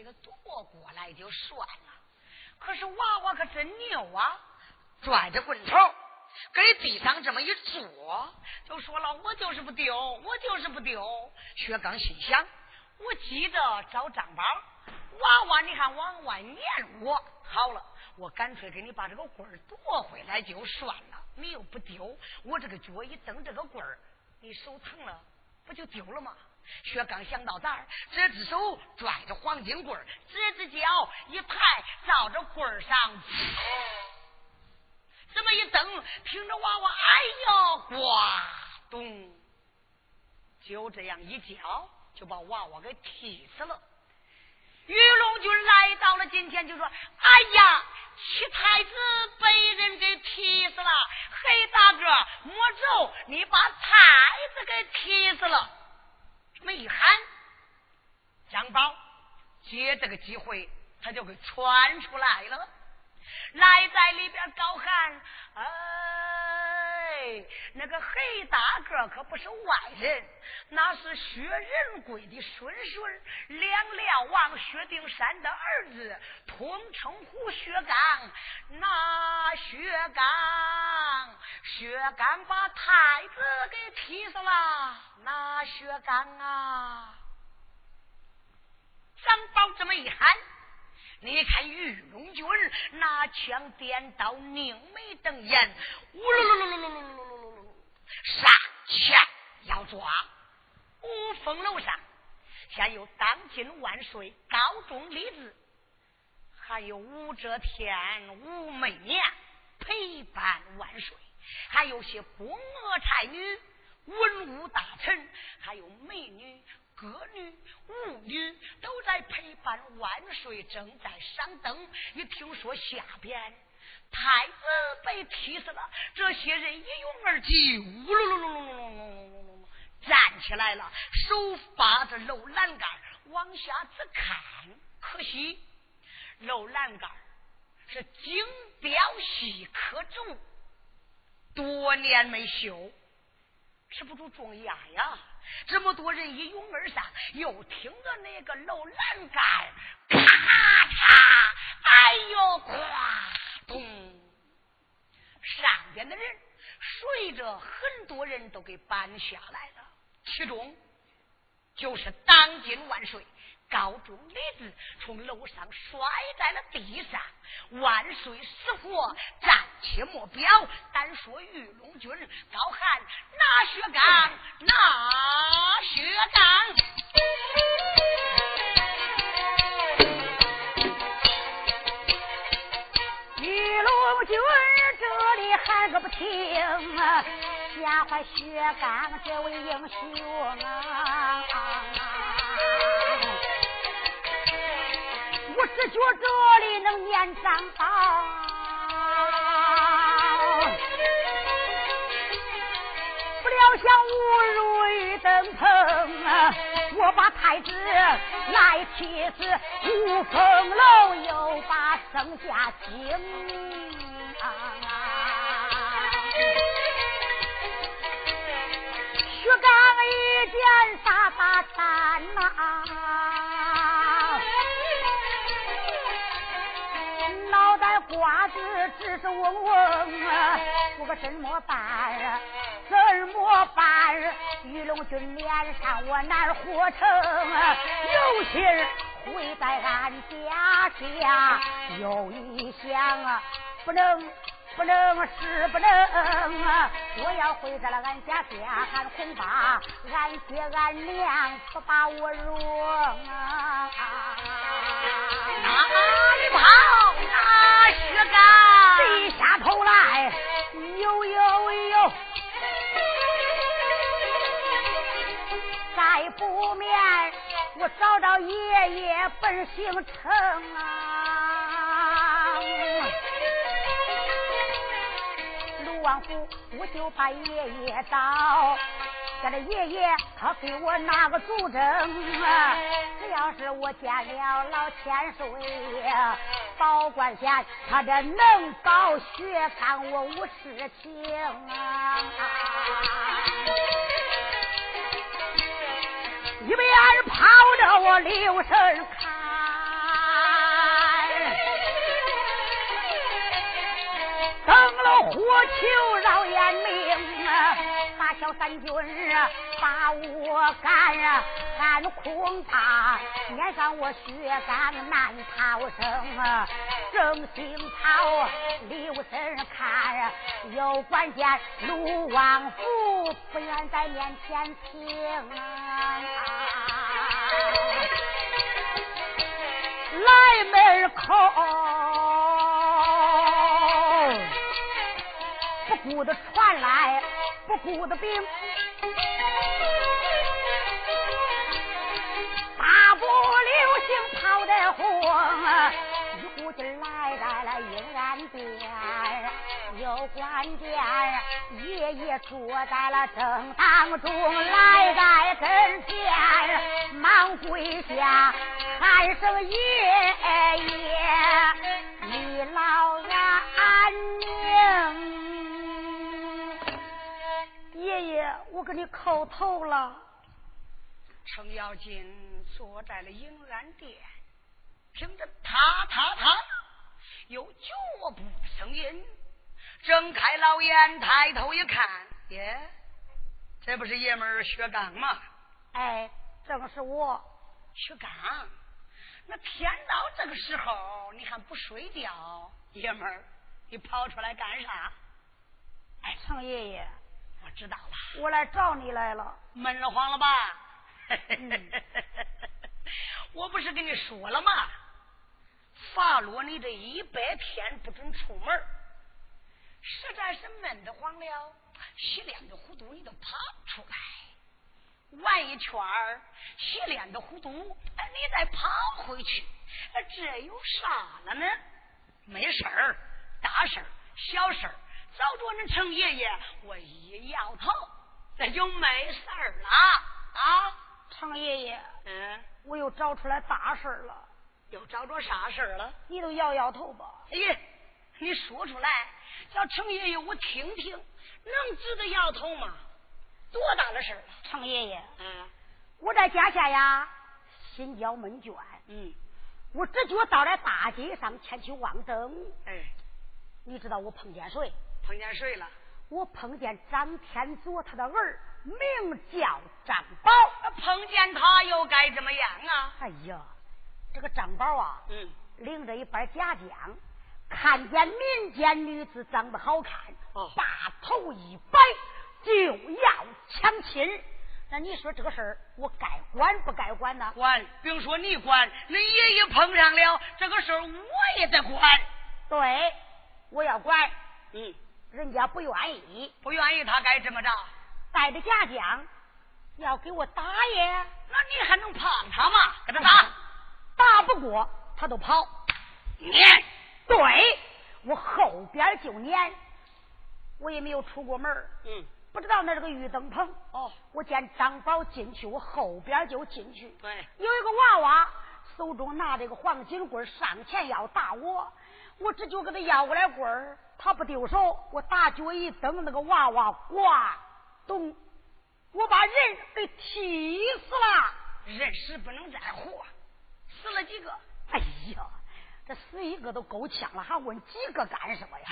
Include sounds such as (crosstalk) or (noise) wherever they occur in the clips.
这个夺过来就算了，可是娃娃可真牛啊，拽着棍头。给地上这么一坐，就说了：“我就是不丢，我就是不丢。”薛刚心想：“我急着找张宝娃娃，你看往外撵我，好了，我干脆给你把这个棍儿夺回来就算了。你又不丢，我这个脚一蹬这个棍儿，你手疼了，不就丢了吗？”薛刚想到这儿，这只手拽着黄金棍，这只脚一抬，照着棍上。这么一蹬，听着娃娃，哎呀，呱咚，就这样一脚，就把娃娃给踢死了。玉龙军来到了近前，就说：“哎呀，七太子被人给踢死了！黑大个，莫走，你把太子给踢死了！”没喊，张宝借这个机会，他就给窜出来了。来在里边高喊：“哎，那个黑大个可不是外人，那是薛仁贵的孙孙，两辽王薛丁山的儿子，通称呼薛刚。那薛刚，薛刚把太子给踢死了。那薛刚啊，张宝这么一喊。”你看玉龙军拿枪点刀，拧眉瞪眼，呜噜噜噜噜噜噜噜噜噜噜，上前要抓。五凤楼上，现有当今万岁高中立志，还有武则天、武媚娘陪伴万岁，还有些宫娥才女、文武大臣，还有美女。歌女、舞女都在陪伴万岁，正在赏灯。一听说下边太子被踢死了，这些人一拥而起，呜噜噜噜噜噜噜噜噜噜，站起来了，手把着楼栏杆往下直看。可惜楼栏杆是精雕细刻竹，多年没修，吃不住重压呀。这么多人一拥而上，又听着那个楼栏杆咔嚓，哎呦，哗咚！上边的人随着很多人都给搬下来了，其中就是当今万岁。高中李子从楼上摔在了地上，万岁死活暂且莫表，单说玉龙军高喊拿薛刚，拿薛刚。玉龙军这里喊个不停啊，吓坏薛刚这位英雄啊！我只觉这里能念张宝，不料想误入玉灯棚啊！我把太子来踢死，五凤楼又把剩下惊啊！薛刚一见杀大胆呐！瓜子只是嗡嗡啊，我可怎么办啊？怎么办？玉龙军脸上我难活成啊，有心毁在俺家家，又一想啊，不能不能是不能啊！我要回到了俺家下，俺恐怕俺爹俺娘不把我容啊！哪里跑？哪薛刚？低下头来，呦呦呦，再不免我找找爷爷本姓程啊！王府，我就把爷爷找。叫这爷爷他给我拿个主证啊！只要是我见了老千岁，保官县他这能保血康，我无事情啊！一边跑着我留神火球绕眼明啊，大小三军啊把我赶，喊空怕脸上我血干难逃生啊，正心跑留神看啊，有关见卢王府不愿在面前停啊，来门口。顾的传来，不顾的兵，大步流星跑得慌，一股劲来在了阴安殿，有关键爷爷坐在了正当中，来在跟前，忙跪下喊声爷爷，你老安我给你叩头了。程咬金坐在了迎安殿，听着踏踏踏有脚步的声音，睁开老眼，抬头一看，耶，这不是爷们儿薛刚吗？哎，正是我，薛刚。那天到这个时候，你还不睡觉？爷们儿，你跑出来干啥？哎，程爷爷。我知道了，我来找你来了，闷得慌了吧？(laughs) 我不是跟你说了吗？罚落你这一百天不准出门，实在是闷得慌了，洗脸的糊涂你都跑出来，玩一圈儿，洗脸的糊涂，哎，你再爬回去，这有啥了呢？没事儿，大事儿，小事儿。找着那程爷爷，我一摇头，这就没事儿了啊！程爷爷，嗯，我又找出来大事了，又找着啥事儿了？你都摇摇头吧。哎呀，你说出来，叫程爷爷我听听，能值得摇头吗？多大的事儿？程爷爷，嗯，我在家下呀，心焦闷倦，嗯，我这就到了大街上前去望灯，哎，你知道我碰见谁？碰见谁了？我碰见张天佐他的儿，名叫张宝。碰见他又该怎么样啊？哎呀，这个张宝啊，嗯，领着一班家将，看见民间女子长得好看，哦，把头一摆就要抢亲。那你说这个事儿，我该管不该管呢？管，不用说你管，你爷爷碰上了这个事儿，我也得管。对，我要管。嗯。人家不愿意，不愿意，他该怎么着？带着家将要给我打耶？那你还能怕他吗？给他打，打不过他都跑。撵，对我后边就撵。我也没有出过门嗯，不知道那是个玉灯棚。哦，我见张宝进去，我后边就进去。对，有一个娃娃手中拿着个黄金棍，上前要打我，我这就给他要过来棍儿。他不丢手，我大脚一蹬，那个娃娃呱咚，我把人给踢死了。人死不能再活，死了几个？哎呀，这死一个都够呛了，还问几个干什么呀？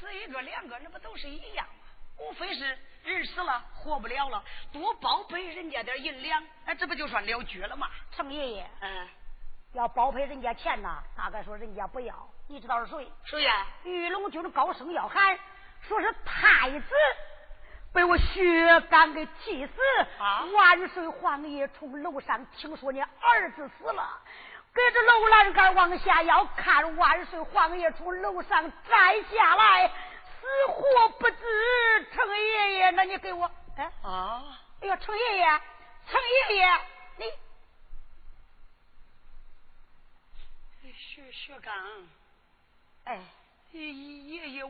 死一个两个，那不都是一样吗？无非是人死了，活不了了，多包赔人家点银两，哎，这不就算了绝了吗？程爷爷，嗯，要包赔人家钱呐，大概说人家不要。你知道是谁？谁呀？玉龙军高声要喊，说是太子被我薛刚给气死。啊！万岁皇爷从楼上听说你儿子死了，隔着楼栏杆往下要看。万岁皇爷从楼上摘下来，死活不知。程爷爷，那你给我哎啊！哎呀，程爷爷，程爷爷，你薛薛刚。哎，爷爷，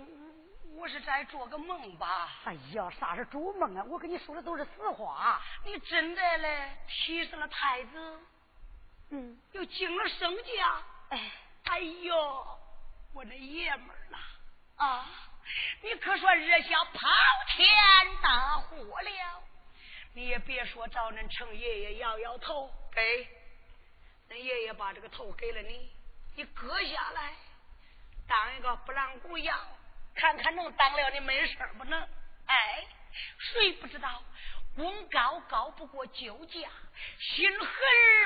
我是在做个梦吧？哎呀，啥是做梦啊？我跟你说的都是实话。你真的嘞提升了太子，嗯，又进了圣家。哎，哎呦，我那爷们儿呐，啊，你可算惹下滔天大祸了。你也别说找恁程爷爷摇摇头，给，恁爷爷把这个头给了你，你割下来，当一个不让姑养，看看能当了你没事不能？哎，谁不知道功高高不过旧家，心狠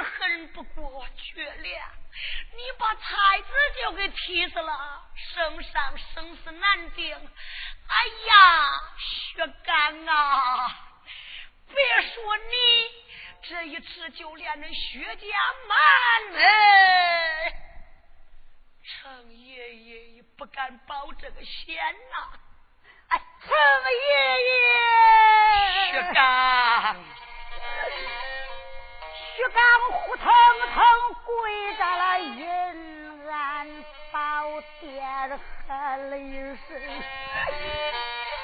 狠不过绝粮。你把太子就给踢死了，圣上生死难定。哎呀，薛刚啊！别说你这一次，就连那薛家满门，程爷爷也不敢保这个险呐！哎，程爷爷，薛刚，薛刚呼腾腾跪在了阴安宝殿，喊了一声：“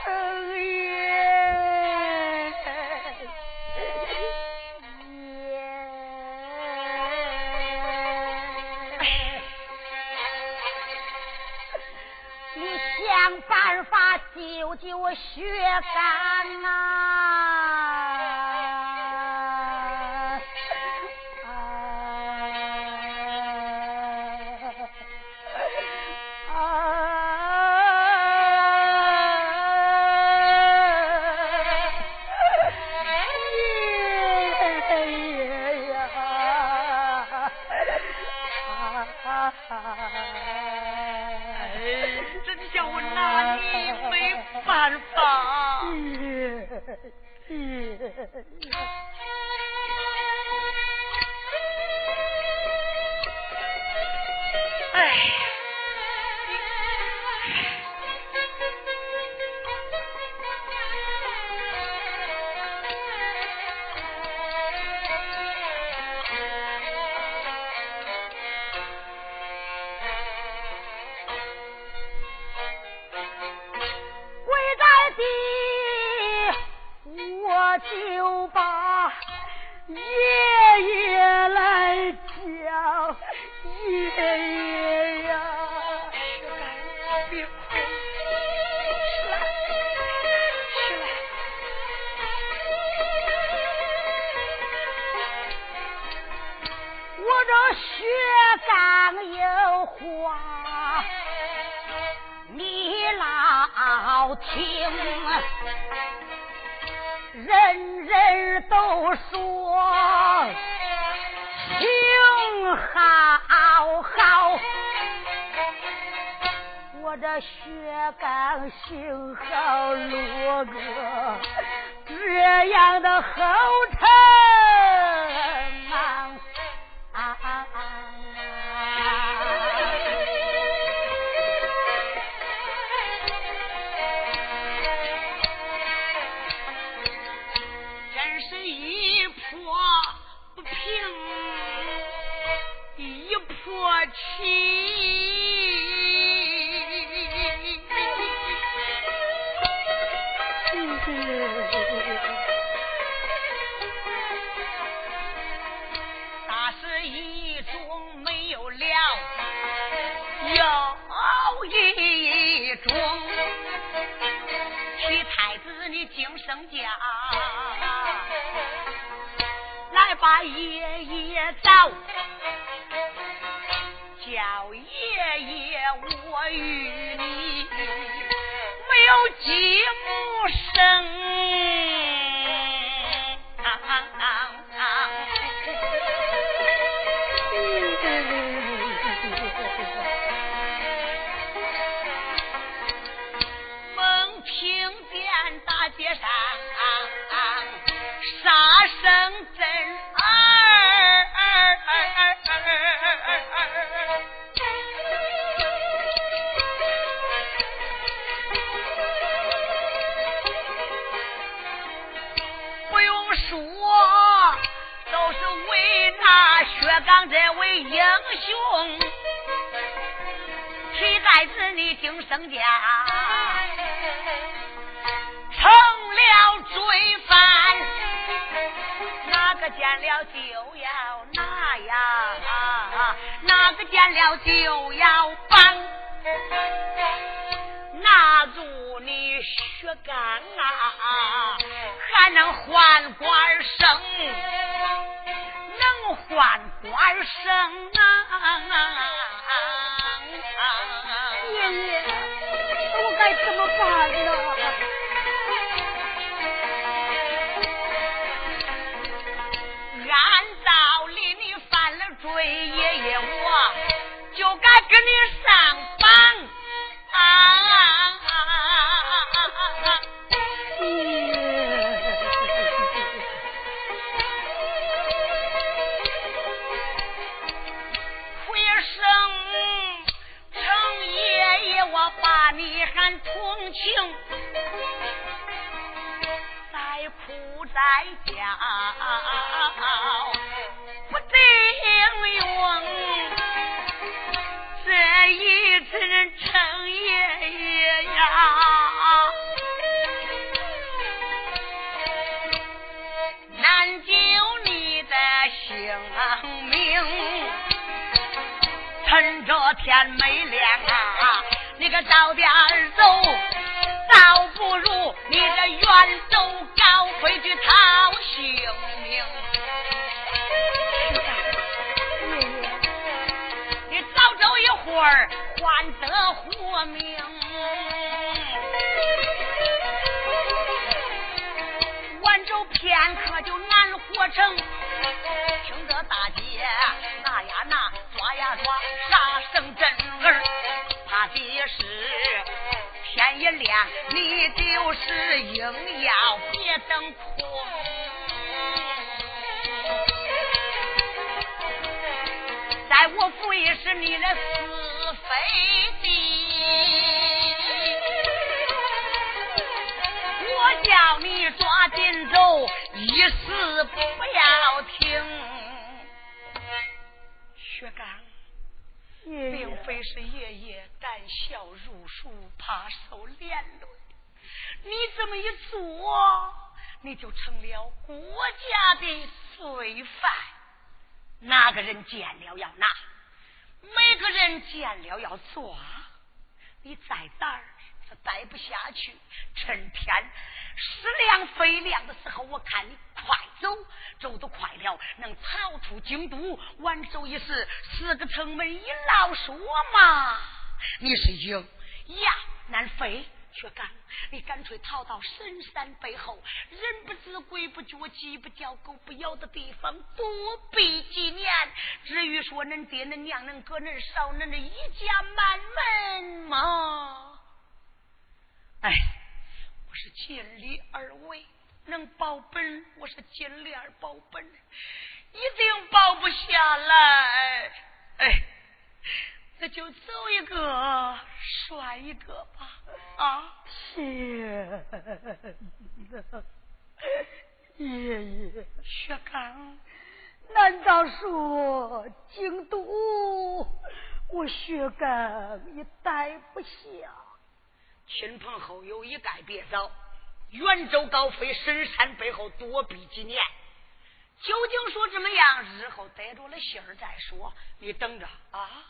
程爷。”救救救薛刚哎。爷街上杀声震耳。不用说，都是为那薛刚这位英雄，替太子你进圣家。见了就要绑？拿住你血干啊，还能换官升？能换官升啊？爷爷，我该怎么办呢？性命，趁着天没亮啊！你个早点走，倒不如你这远走高飞去讨性命。你早走一会儿，换得活命。晚走片刻就难活成。拿呀拿，抓呀抓，杀声震耳。怕的是天一亮，你就是硬要别等哭。在我府也是你的是非地，我叫你抓紧走，一时不要停。薛刚。并非是爷爷胆小如鼠，怕受连累。你这么一做，你就成了国家的罪犯。哪个人见了要拿，每个人见了要抓。你在哪儿待不下去，趁天。时亮非亮的时候，我看你快走，走得快了，能逃出京都。晚走一时，四个城门一老说嘛，你是鹰呀难飞。却干，你干脆逃到深山背后，人不知鬼不觉，鸡不叫狗不咬的地方躲避几年。至于说恁爹恁娘恁哥恁嫂恁这一家满门嘛，哎。我是尽力而为，能保本，我是尽力而保本，一定保不下来。哎，那就走一个算一个吧。啊，是爷爷，薛刚，难道说京都我薛刚也待不下？亲朋好友一概别走，远走高飞，深山背后躲避几年。究竟说怎么样？日后得着了信儿再说。你等着啊！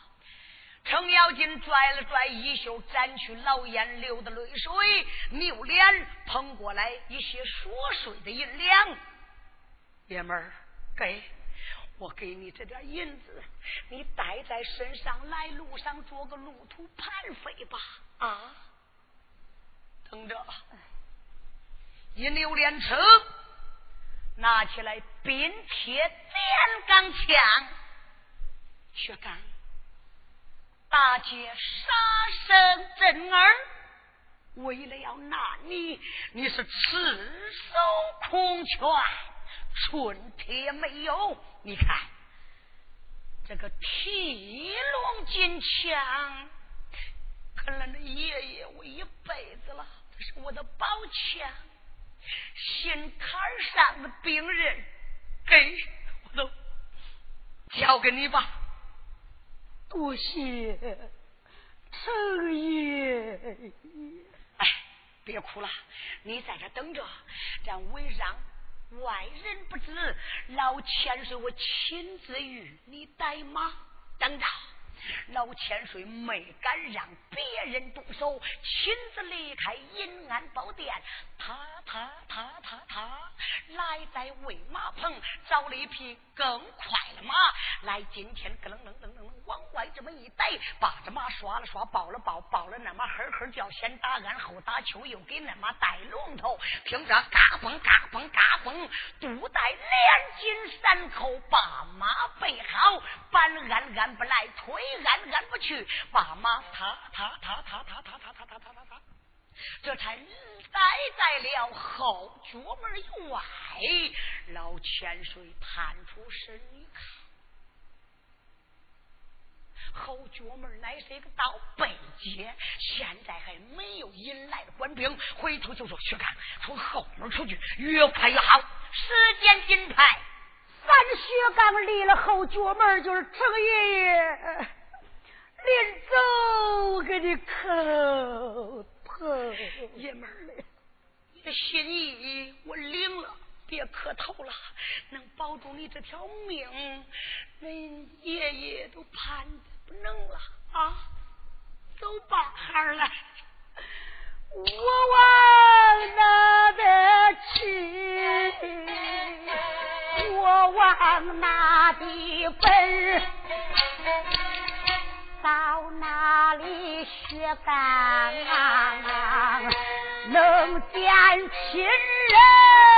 程咬金拽了拽衣袖，沾去老眼流的泪水，扭脸捧过来一些琐碎的银两。爷们儿，给我给你这点银子，你带在身上，来路上做个路途盘费吧。啊！等着，一扭连车，拿起来冰铁电钢枪，薛刚，大姐杀声震耳，为了要拿你，你是赤手空拳，寸铁没有。你看这个提笼金枪，看了那爷爷我一辈子了。这是我的宝枪，心坎上的病人，给我都交给你吧。多谢程爷。哎，别哭了，你在这等着，让为让外人不知，老千岁我亲自与你带马，等着。老千岁没敢让别人动手，亲自离开银安宝殿。他他他他他，来在喂马棚找了一匹更快的马。来，今天咯楞楞楞楞往外这么一逮，把这马刷了刷，抱了抱，抱了那马呵呵叫，先打鞍后打秋，又给那马戴龙头。听着嘎嘣嘎嘣嘎嘣，肚带连紧三扣，把马备好，板鞍鞍不来推。按按不去，把马踏踏踏踏踏踏踏踏踏踏踏踏，这才待在了后角门外。老千岁探出身一看，后角门乃是一个道北街，现在还没有引来的官兵。回头就说：“薛刚，从后门出去，越快越好，时间紧迫。”咱薛刚离了后角门，就是程爷爷。临走给你磕头，爷们儿，你的心意我领了，别磕头了，能保住你这条命，恁爷爷都盼的不能了啊！走吧，孩儿来，我往哪边去？我往哪里奔？到哪里学干能见亲人？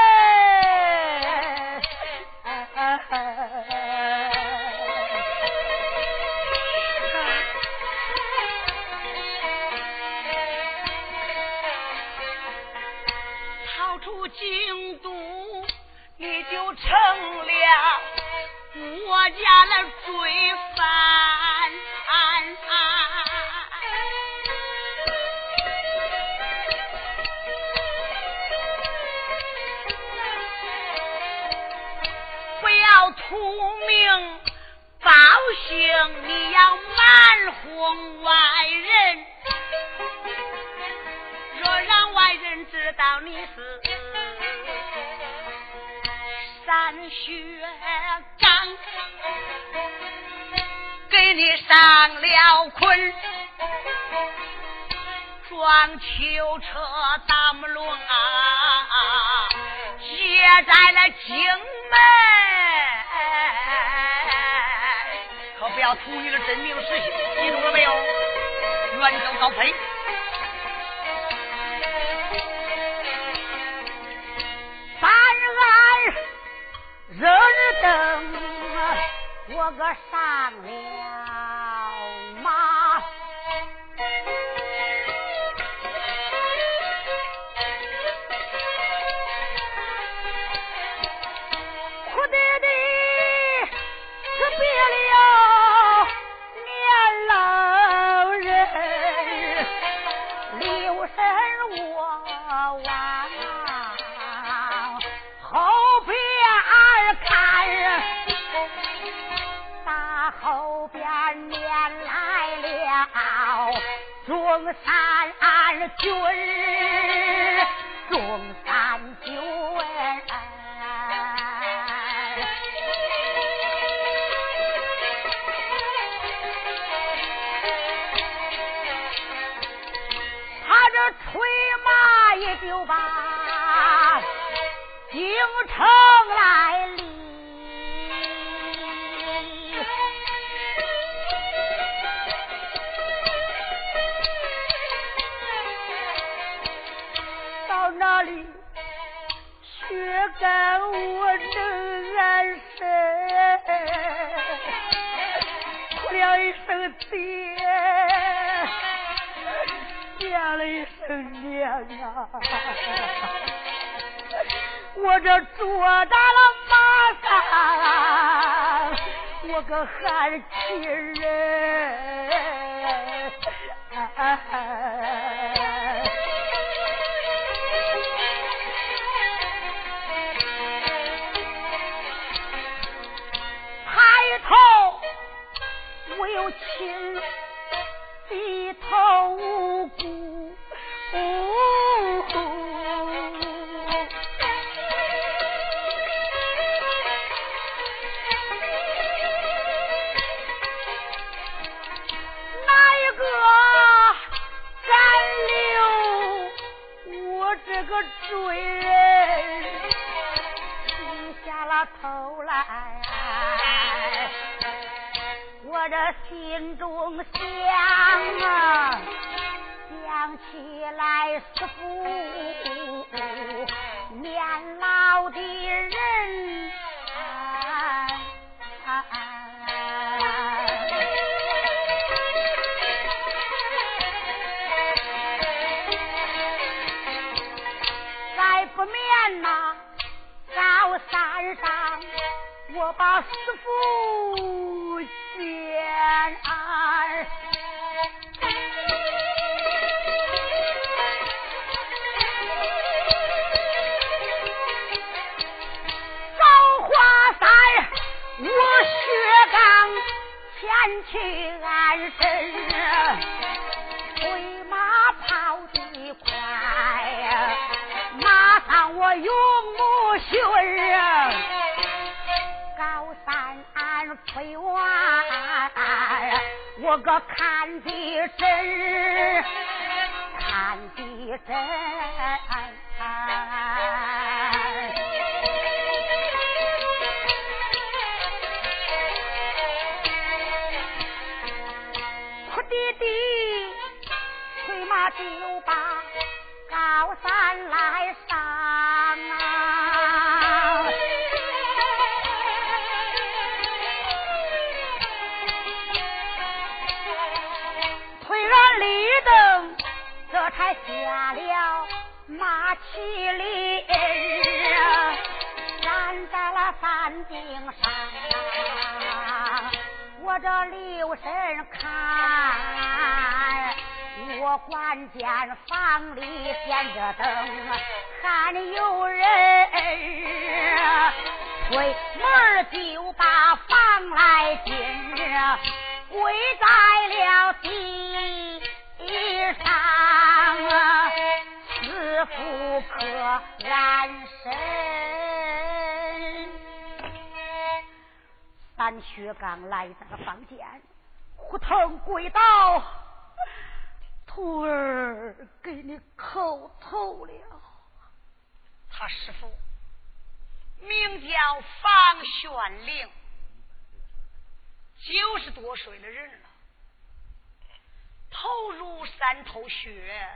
中山军，中山军，他这吹马也就把京城 (laughs) 我这坐到了马上，我个汉气人。这心中想啊，想起来师傅年老的人。再不眠呐，高山上我把师傅见前去安身，催马跑得快，马上我勇目巡。推完，我个看的真，看的真。就把高山来上。才下了马麒麟，站在了山顶上。我这留神看，我关见房里点着灯，还有人推门就把房来进，跪在了地上。师傅可安身？三薛刚来到了房间，胡腾跪倒，徒儿给你叩头了。他师傅名叫方玄龄，九十多岁的人了，头如三头雪。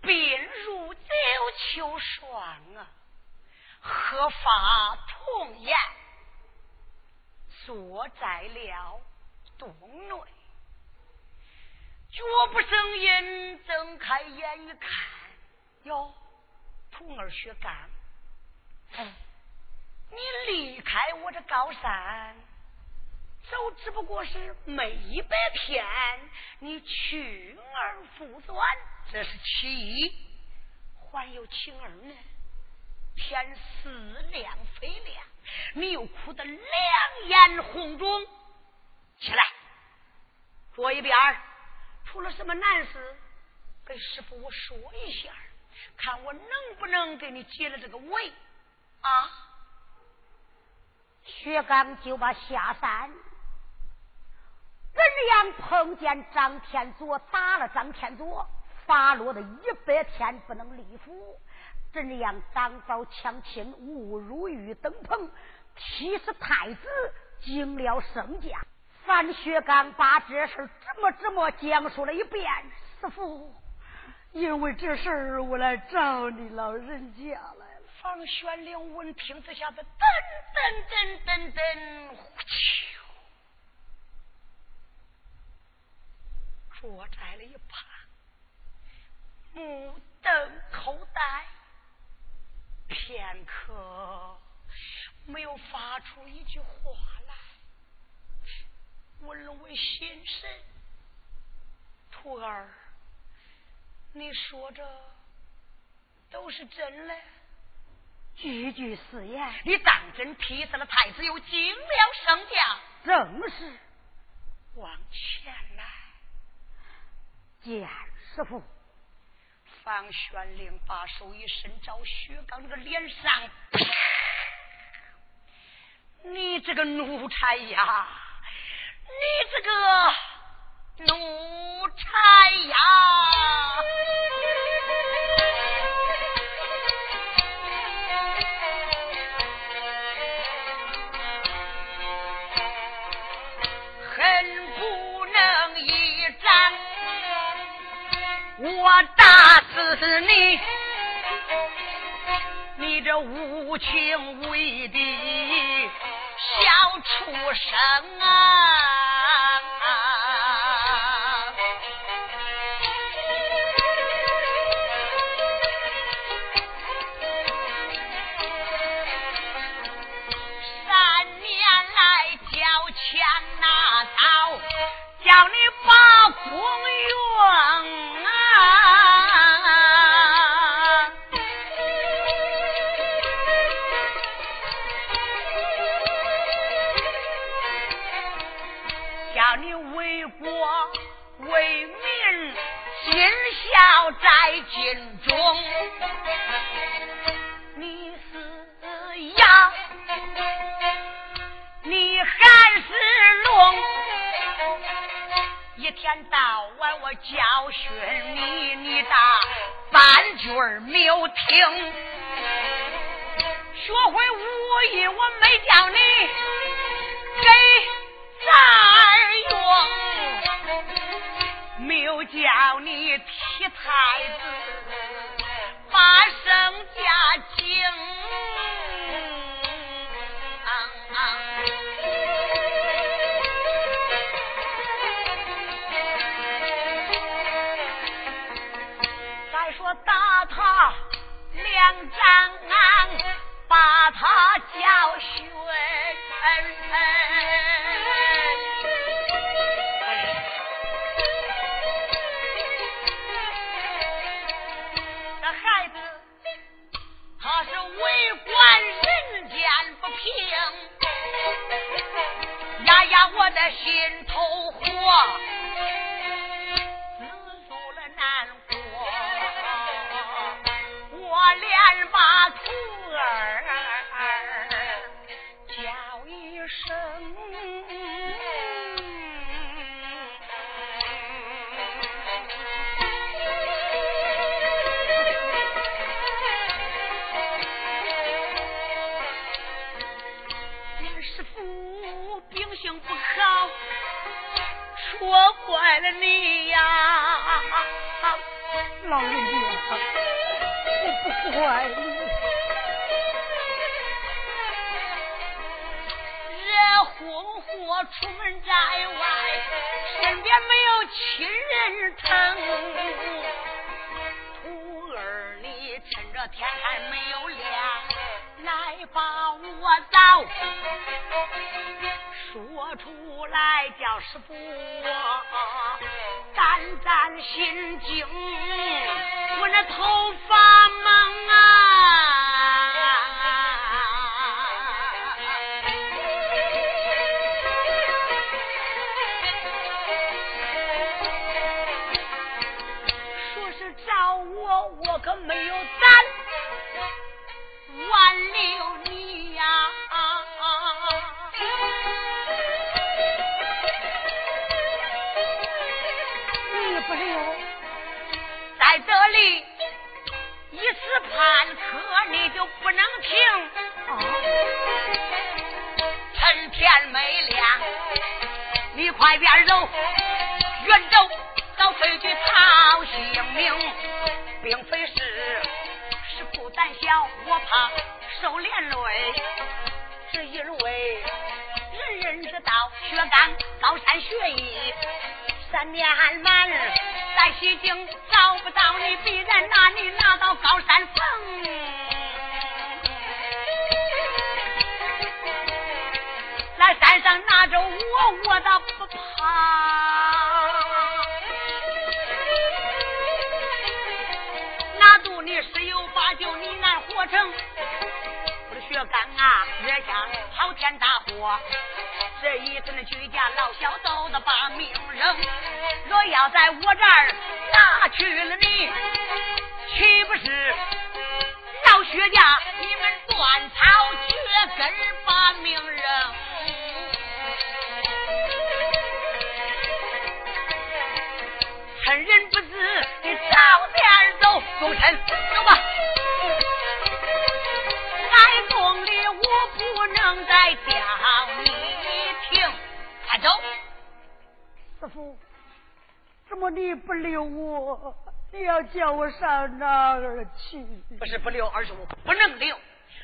鬓如九秋霜啊，鹤发童颜，坐在了洞内，脚不生音，睁开眼一看，哟，徒儿薛刚，你离开我这高山，走只不过是没一百天，你去而复返。这是其一，还有其二呢。天似亮非亮，你又哭得两眼红肿。起来，坐一边出了什么难事，跟师傅我说一下，看我能不能给你解了这个围啊？薛刚就把下山，怎样碰见张天佐，打了张天佐。发落的一百天不能立府，怎样当遭强亲，误入玉登棚，踢死太子，惊了圣驾。范学刚把这事这么这么讲述了一遍。师傅，因为这事儿，我来找你老人家来了。方玄龄闻听这下子，噔噔噔噔噔，呼啾，坐在了一旁。目瞪口呆，片刻没有发出一句话来。问了问心神，徒儿，你说这都是真的？句句是言。你当真劈死了太子，又惊了圣驾？正是。往前来，见师傅。方玄龄把手一伸，照薛刚这个脸上，你这个奴才呀，你这个奴才呀。恨不能一战我打死你。你这无情无义的要出生啊。说坏了你呀！老人家，我不怪你。惹婚祸出门在外，身边没有亲人疼。徒儿你趁着天还没有亮，来把我找，说出来叫师傅我胆战心惊，我那头发蒙啊！外边走，远走，早退去讨性命，并非是是不胆小，我怕受连累，只因为人人知道薛刚高山学艺，三年满在西京找不到你，必然拿你拿到高山峰。来山上拿着我，我倒不怕。拿住你十有八九你难活成。我的血干啊，惹下滔天大祸。这一次的居家老小都得把命扔。若要在我这儿拿去了你，岂不是老薛家你们断草绝根把命扔？你早点走，忠臣，走吧。来宫里我不能再叫你停，快走。师傅，怎么你不留我？你要叫我上哪儿去？不是不留，而是我不能留。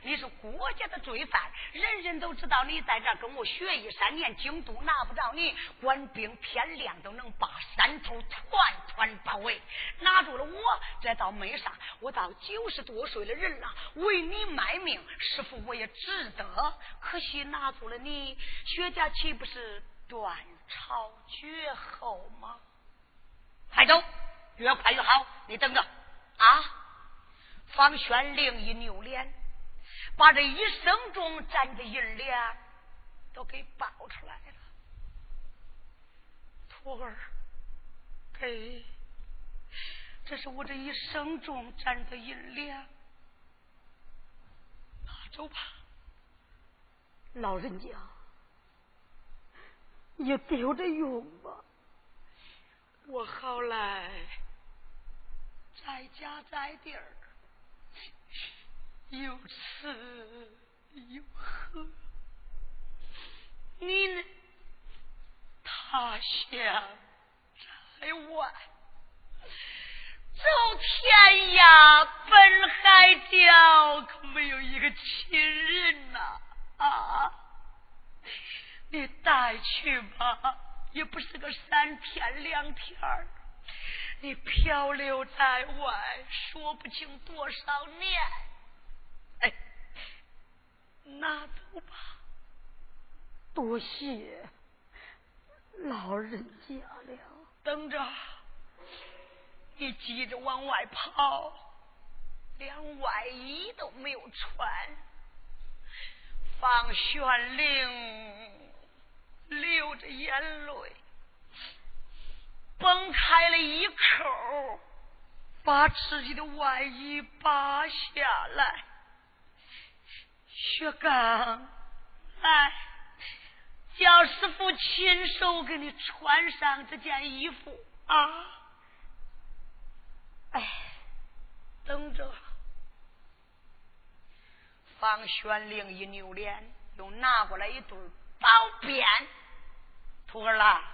你是国家的罪犯，人人都知道你在这跟我学艺三年，京都拿不着你，官兵天亮都能把山头团团包围，拿住了我，这倒没啥。我到九十多岁的人了，为你卖命，师傅我也值得。可惜拿住了你，薛家岂不是断朝绝后吗？快走，越快越好。你等着啊！方轩另一扭脸，把这一生中攒的银两都给报出来了。徒儿，给，这是我这一生中攒的银两，拿走吧。老人家，你丢着用吧。我好来在家在地儿，有此有何？你呢？他乡在外，走天涯奔海角，可没有一个亲人呐！啊，你带去吧，也不是个三天两天儿。你漂流在外，说不清多少年。哎，拿走吧。多谢老人家了。等着，你急着往外跑，连外衣都没有穿。方玄龄流着眼泪，崩开了一口，把自己的外衣扒下来。薛刚，来，叫师傅亲手给你穿上这件衣服啊！哎，等着。方玄龄一扭脸，又拿过来一对宝鞭。徒儿啦，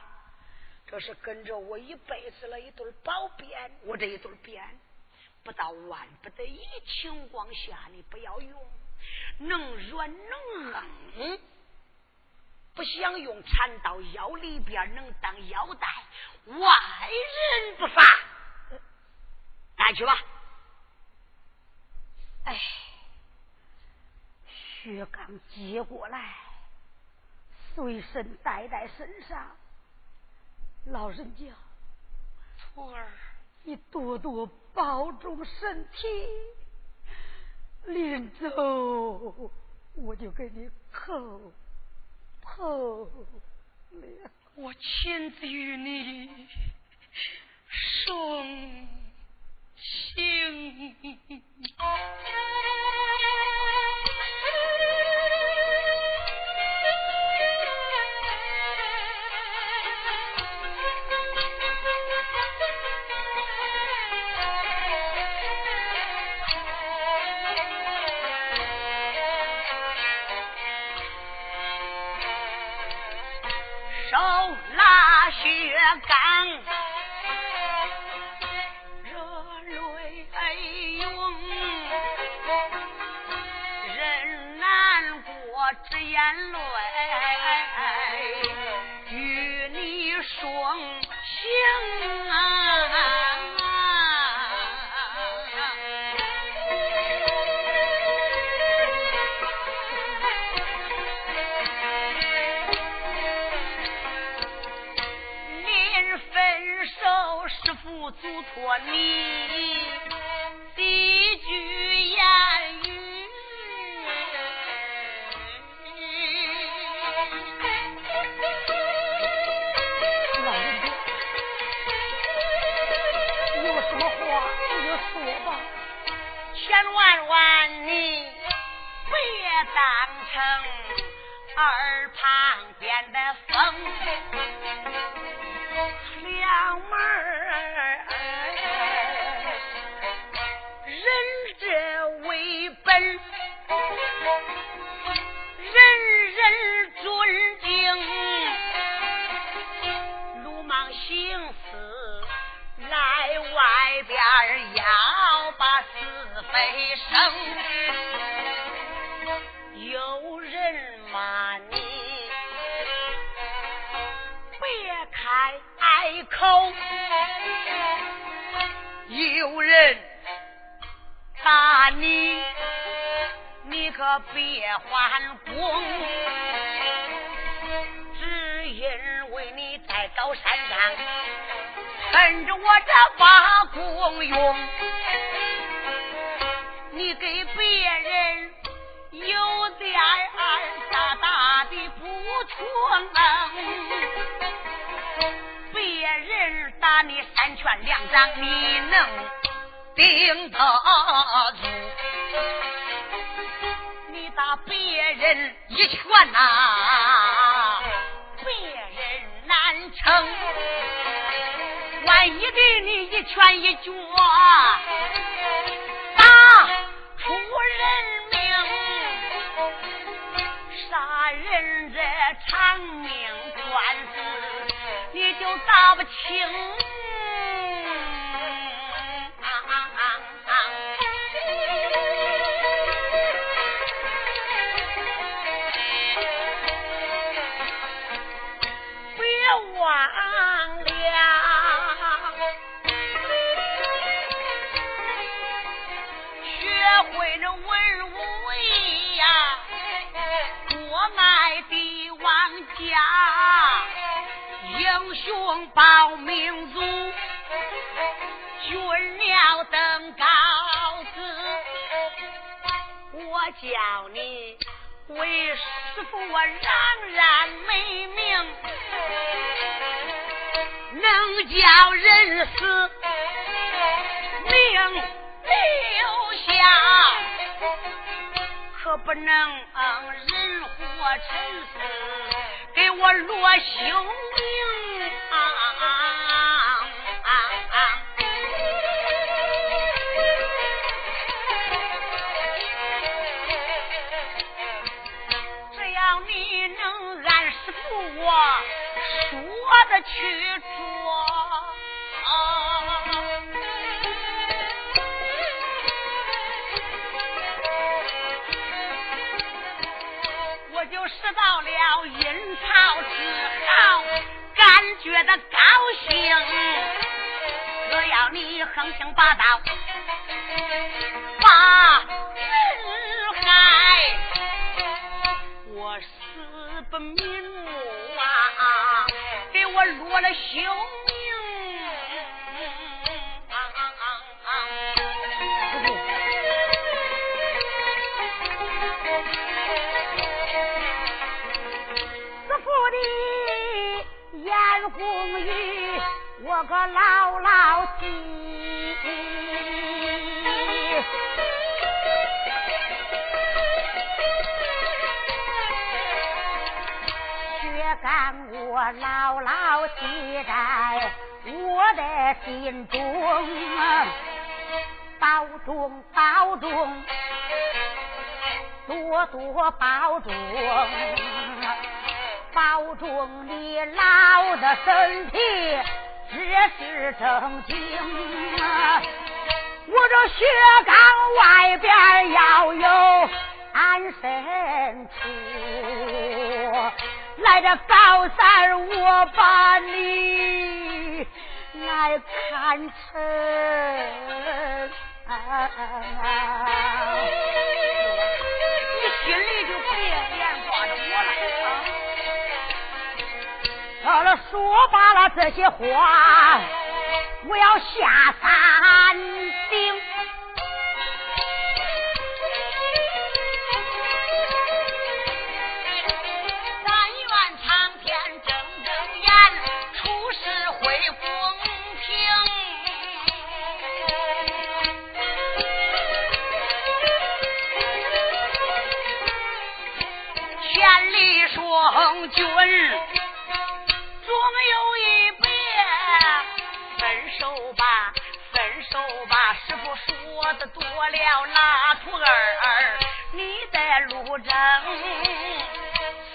这是跟着我一辈子了一对宝鞭。我这一对鞭，不到万不得已情况下，你不要用。能软能硬，不想用缠到腰里边，能当腰带，外人不发。带去吧。哎。薛刚接过来，随身带在身上。老人家，徒儿，你多多保重身体。临走，我就给你叩叩了。我亲自与你送行。你的句言语有什么话你就说吧千万万你别当成耳旁边的风凉妹儿悲声有人骂你别开口有人打你你可别还功只因为你在高山上趁着我这把功用你给别人。有点儿大大的不错，别人打你三拳两掌，你能顶得住？你打别人一拳呐，别人难成。万一给你一拳一脚，出人命。杀人者偿命官司，你就打不清。叫你为师傅，我冉冉美名，能叫人死命留下。可不能人活尘世，给我落性命了阴曹之好，感觉的高兴。只要你横行霸道，把人害，我死不瞑目啊！给我落了休我可牢牢记。血干我牢牢记在我的心中，保重保重，多多保重。保重你老的身体，这是正经。我这雪岗外边要有安身处，来这高山我把你来看成。你心里就好了，说罢了这些话，我要下山顶。但愿苍天睁睁眼，出事会公平。千里双军。多了，那徒儿，你在路正，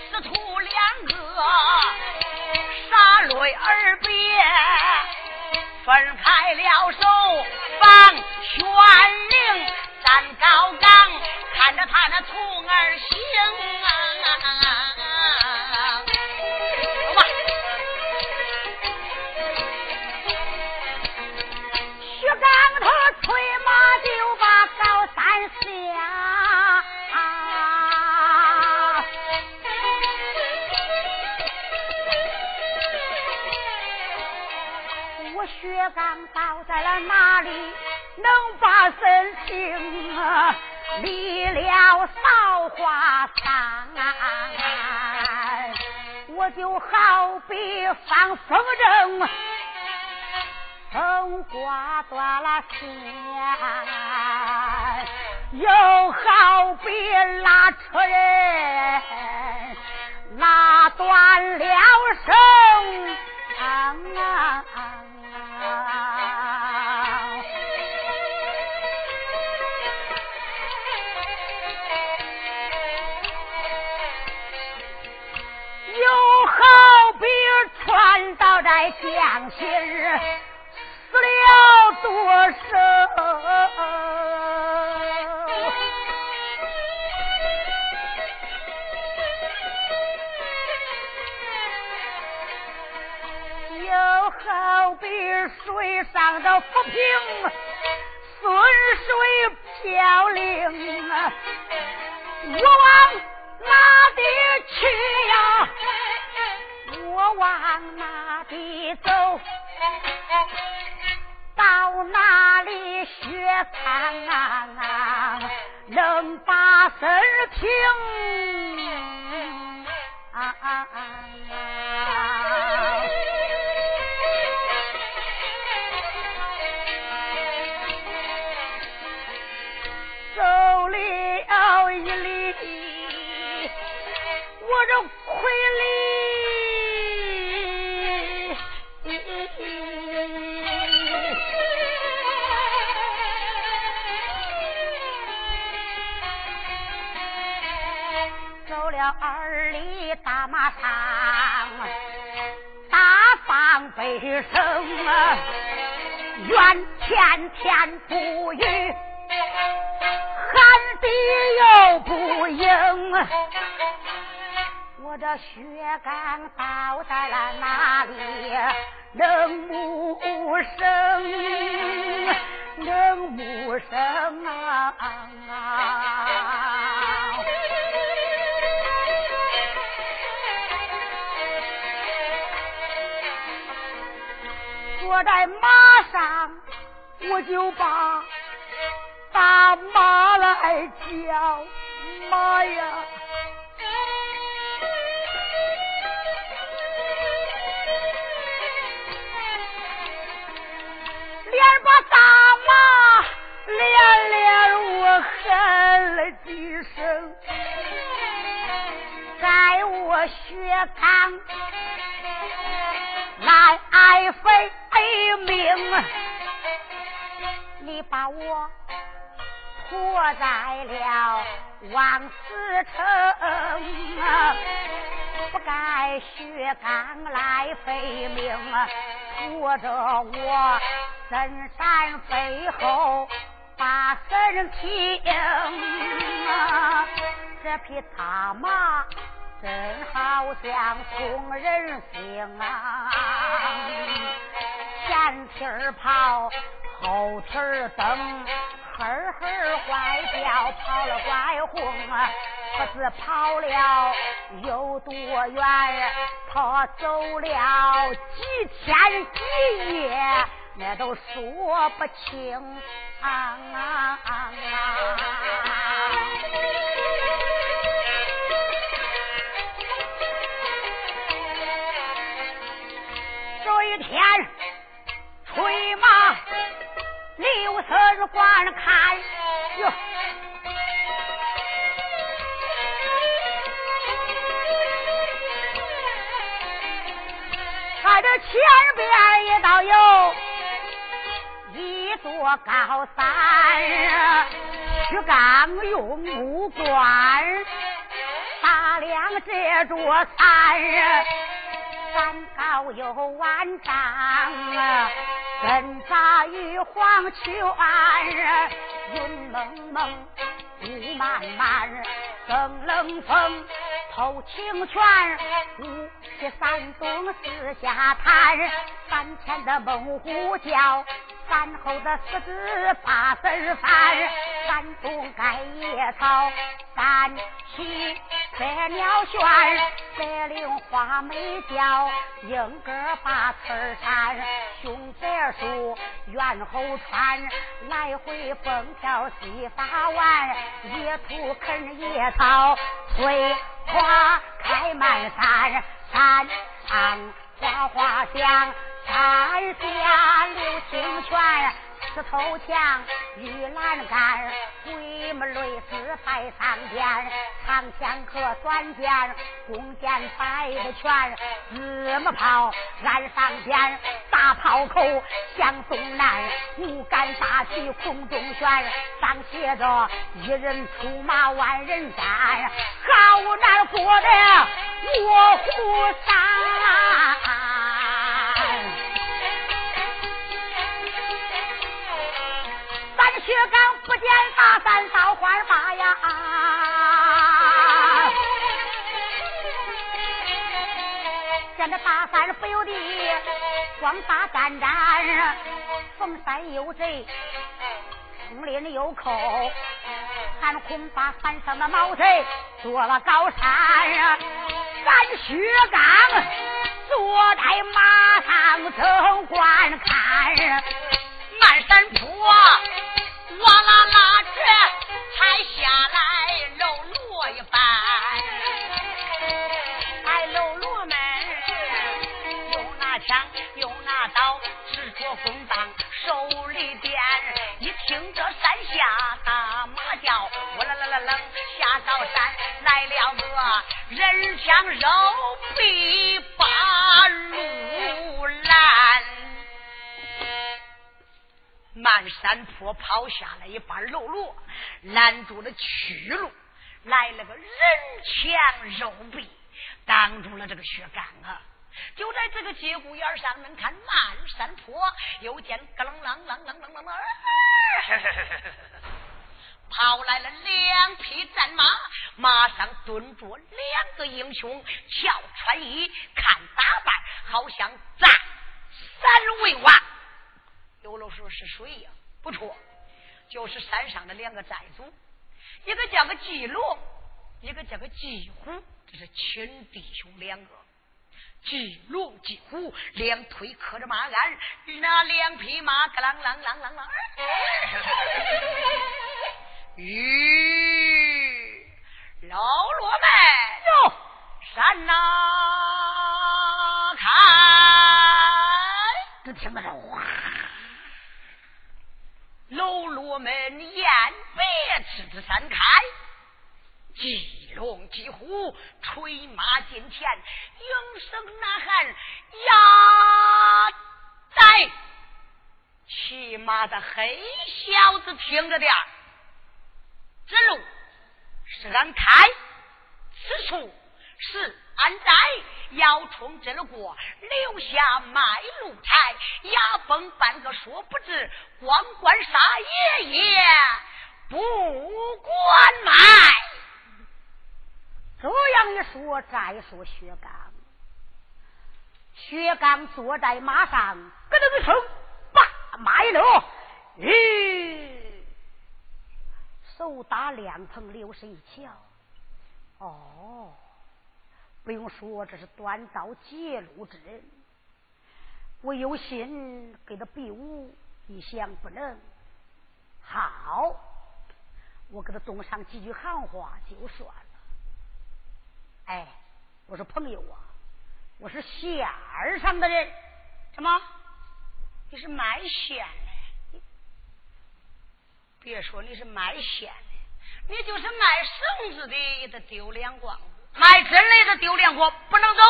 师徒两个洒泪而别，分开了手，放玄灵，站高岗。看着他那徒儿行当风筝。风刮断了线，又好比拉车人拉断了绳。在江心儿。死了多少？又好比水上的浮萍，顺水飘零啊。我往哪里去呀？我往哪里走？到哪里学唱，能把声听？走血刚来飞命，拖着我深山背后把身听，这匹大马真好像送人心啊！前蹄儿跑，后蹄儿蹬，呵呵坏叫，跑了怪轰，不知跑了有多远？他走了几天几夜，那都说不清。这一天。催马，刘三观看哟，看这前边也倒有一座高山，徐刚用木棺打量这座山，山高有万丈啊。针扎玉黄圈，云蒙蒙，雾漫漫，生冷风透清泉，雾气山东四下滩，山前的猛虎叫。山后的狮子把身翻，山东盖野草，山西白鸟旋，白岭花梅叫，莺歌把刺扇，熊白树猿猴穿，来回蹦跳戏法玩，野兔啃野草，翠花开满山，山上花花香。山下流清泉，石头墙，玉栏杆，鬼门类似摆上边，长枪和短剑，弓箭摆的全，子母炮安上边，大炮口向东南，五杆大旗空中悬，上写着一人出马万人战，好难过的卧虎山。薛刚不见大山烧花把呀，见那大山不由得光打战战，逢山有贼，丛林有寇，俺恐怕山上的毛贼做了高山，咱薛刚坐在马上正观看，满山坡。哇啦啦，这才下来喽啰一番，哎喽啰们用那枪用那刀，执着弓棒手里掂，一听这山下大马叫，哇啦啦啦楞下高山来了个人枪肉臂八路满山坡跑下来一半喽啰，拦住了去路，来了个人墙肉壁，挡住了这个薛刚啊！就在这个节骨眼上，能看满山坡，又见咯啷啷啷啷啷啷啷，跑来了两匹战马，马上蹲着两个英雄，瞧穿衣，看打扮，好像占山为王。有了说是谁呀？不错，就是山上的两个寨主，一个叫个季龙，一个叫个季虎，这是亲弟兄两个。季龙、季虎两腿磕着马鞍，那两匹马咯啷啷啷啷啷。咦，老罗们哟，山呐开，都听得是哗。喽啰们言别此之山开，急龙急虎吹马进前，应声呐喊呀！在骑马的黑小子听着点这路是俺开，此处是。安在要冲这了过，留下卖路财，牙崩半个说不知，光管杀爷爷不管卖。这样一说，再说薛刚，薛刚坐在马上，咯噔一声，把马一勒，吁，手打凉棚，刘神一瞧，哦。不用说，这是端刀截路之人。我有心给他比武，一想不能。好，我给他动上几句行话就算了。哎，我说朋友啊，我是县上的人，什么？你是卖线的？别说你是卖线的，你就是卖绳子的也得丢两光。卖真雷的丢脸货不能走。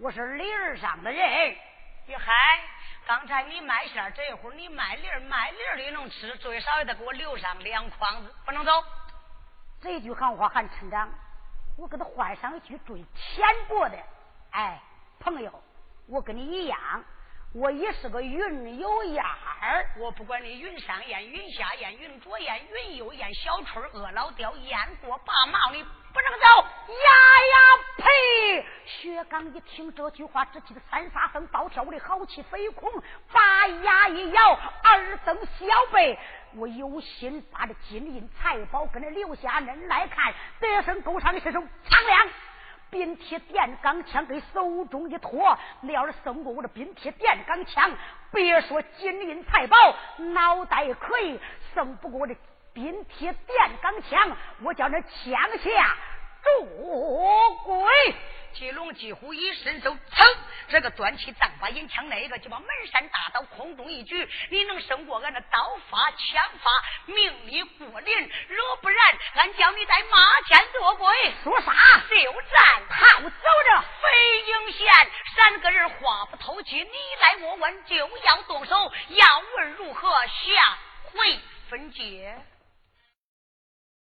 我是梨儿上的人。你嗨，刚才你卖线这会儿你卖梨儿，卖梨儿的能吃，最少也得给我留上两筐子，不能走。这句行话还村长，我给他换上一句最浅薄的。哎，朋友，我跟你一样，我也是个云有眼儿，我不管你云上燕、云下燕、云左燕、云右燕，小春饿老刁，燕过八毛，你不能走！呀呀呸！薛刚一听这句话，只气得三沙僧暴跳我的豪气飞空，把牙一咬，二蹬小背。我有心把这金银财宝跟那留下，恁来看，得胜勾上的身手苍亮。冰铁电钢枪给手中一托，你要是胜过我的冰铁电钢枪，别说金银财宝，脑袋可以胜不过我的冰铁电钢枪，我叫那枪下捉鬼。金龙几乎一伸手，噌！这个端起丈八银枪，那个就把门山大刀空中一举。你能胜过俺的刀法枪法，命里过人？若不然，俺叫你在马前做鬼。说啥？就战！好，走着。飞鹰县三个人话不投机，你来我问，就要动手。要问如何，下回分解。